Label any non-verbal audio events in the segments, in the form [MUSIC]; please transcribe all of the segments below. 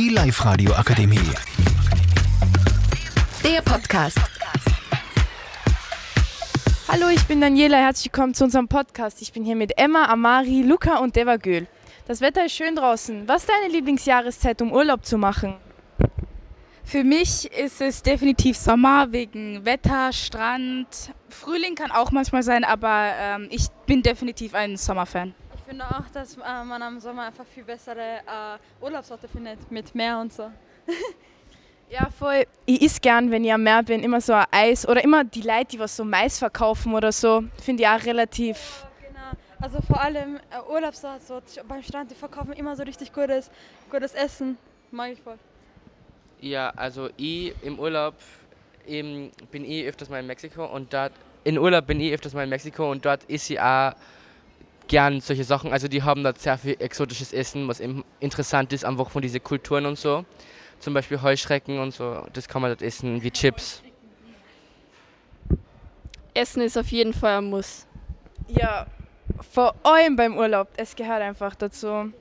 Die Live-Radio Akademie. Der Podcast. Hallo, ich bin Daniela. Herzlich willkommen zu unserem Podcast. Ich bin hier mit Emma, Amari, Luca und Deva Göhl. Das Wetter ist schön draußen. Was ist deine Lieblingsjahreszeit, um Urlaub zu machen? Für mich ist es definitiv Sommer wegen Wetter, Strand. Frühling kann auch manchmal sein, aber ähm, ich bin definitiv ein Sommerfan. Ich finde auch, dass äh, man am Sommer einfach viel bessere äh, Urlaubsorte findet mit Meer und so. [LAUGHS] Ja, voll. Ich isst gern, wenn ich am Meer bin, immer so ein Eis oder immer die Leute, die was so Mais verkaufen oder so, finde ich auch relativ. Genau. Also vor allem äh, Urlaubsorte so beim Strand, die verkaufen immer so richtig gutes, gutes Essen. Mag ich voll. Ja, also ich im Urlaub eben bin ich öfters mal in Mexiko und dort in Urlaub bin ich öfters mal in Mexiko und dort ist ich auch gern solche Sachen. Also die haben dort sehr viel exotisches Essen, was eben interessant ist, einfach von diesen Kulturen und so. Zum Beispiel Heuschrecken und so, das kann man dort essen, wie Chips. Essen ist auf jeden Fall ein Muss. Ja, vor allem beim Urlaub. Es gehört einfach dazu.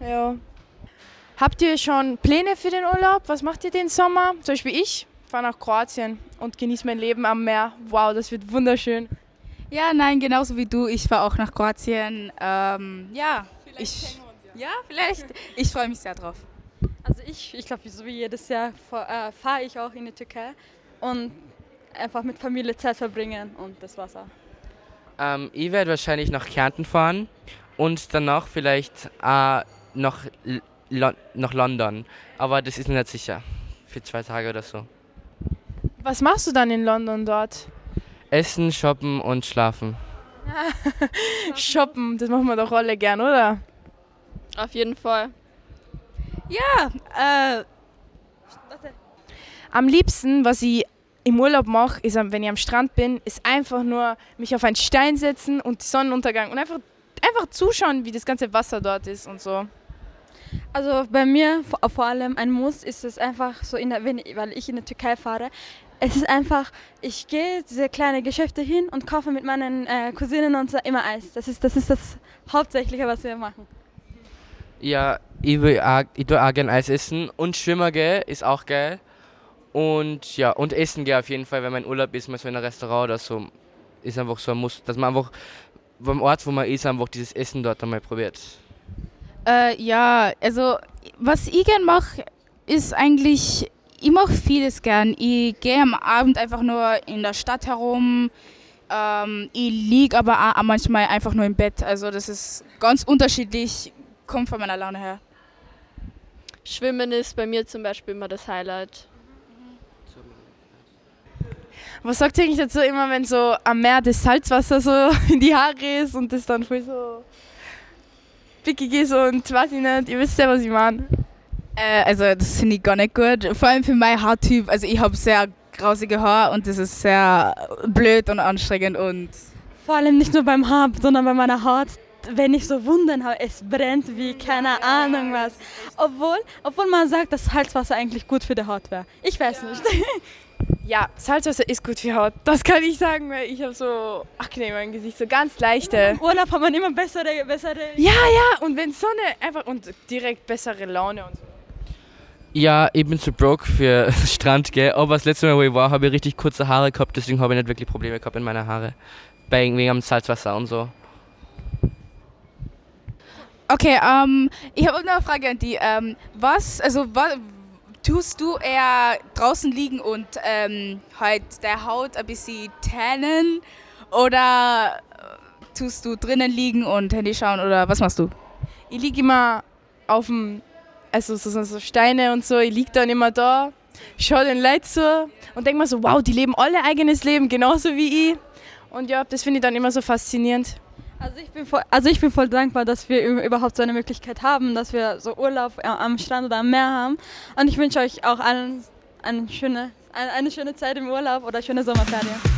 Ja. Habt ihr schon Pläne für den Urlaub? Was macht ihr den Sommer? Zum Beispiel ich fahre nach Kroatien und genieße mein Leben am Meer. Wow, das wird wunderschön. Ja, nein, genauso wie du. Ich fahre auch nach Kroatien. Ähm, ja, ich, ja, vielleicht. Ich freue mich sehr drauf. Also ich, ich glaube, so wie jedes Jahr äh, fahre ich auch in die Türkei und einfach mit Familie Zeit verbringen und das war's auch. Ähm, ich werde wahrscheinlich nach Kärnten fahren und danach vielleicht äh, nach, Lo nach London. Aber das ist nicht sicher. Für zwei Tage oder so. Was machst du dann in London dort? Essen, shoppen und schlafen. [LAUGHS] shoppen, das machen wir doch alle gern, oder? Auf jeden Fall. Ja, äh, Am liebsten, was ich im Urlaub mache, ist, wenn ich am Strand bin, ist einfach nur mich auf einen Stein setzen und Sonnenuntergang und einfach, einfach zuschauen, wie das ganze Wasser dort ist und so. Also bei mir vor, vor allem ein Muss ist es einfach so, in der, wenn, weil ich in der Türkei fahre, es ist einfach, ich gehe diese kleinen Geschäfte hin und kaufe mit meinen äh, Cousinen und so immer Eis. Das ist, das ist das Hauptsächliche, was wir machen. Ja, ich will auch, ich tue auch gerne Eis essen und schwimmen gehen ist auch geil. Und ja, und essen gehen auf jeden Fall, wenn man in Urlaub ist, mal so in einem Restaurant oder so, ist einfach so ein Muss, dass man einfach beim Ort, wo man ist, einfach dieses Essen dort einmal probiert. äh, ja, also was ich gern mache, ist eigentlich, ich mache vieles gern. Ich gehe am Abend einfach nur in der Stadt herum. Ähm, ich liege aber auch manchmal einfach nur im Bett. Also das ist ganz unterschiedlich, kommt von meiner Laune her. Schwimmen ist bei mir zum Beispiel immer das Highlight. Was sagt ihr eigentlich dazu immer, wenn so am Meer das Salzwasser so [LAUGHS] in die Haare ist und das dann voll so pickig ist und weiß ich nicht, ihr wisst ja, was ich meine. Äh, also das finde ich gar nicht gut. Vor allem für meinen Haartyp. Also ich habe sehr grausige Haare und das ist sehr blöd und anstrengend und Vor allem nicht nur beim Haar, sondern bei meiner Haut. Wenn ich so Wunden habe, es brennt wie keine Ahnung was. Obwohl, obwohl man sagt, dass Salzwasser eigentlich gut für die Haut wäre. Ich weiß nicht. [LAUGHS] Ja, Salzwasser ist gut für Haut. Das kann ich sagen, weil ich habe so Akne in meinem Gesicht, so ganz leichte. Im Urlaub hat man immer bessere, bessere. Ja, ja, und wenn Sonne einfach und direkt bessere Laune und so. Ja, ich bin zu broke für [LAUGHS] Strand, gell? Aber das letzte Mal, wo ich war, habe ich richtig kurze Haare gehabt, deswegen habe ich nicht wirklich Probleme gehabt in meiner Haare. Bei wegen am Salzwasser und so. Okay, ähm, ich habe noch eine Frage an die. Ähm, was, also was, tust du eher draußen liegen und ähm, halt der Haut ein bisschen tannen oder äh, tust du drinnen liegen und Handy schauen oder was machst du? Ich liege immer auf dem, also so, so, so Steine und so, ich liege dann immer da, schaue den Leuten zu und denke mir so, wow, die leben alle eigenes Leben, genauso wie ich. Und ja, das finde ich dann immer so faszinierend. Also ich, bin voll, also ich bin voll dankbar, dass wir überhaupt so eine Möglichkeit haben, dass wir so Urlaub äh, am Strand oder am Meer haben. Und ich wünsche euch auch allen eine schöne, eine schöne Zeit im Urlaub oder schöne Sommerferien.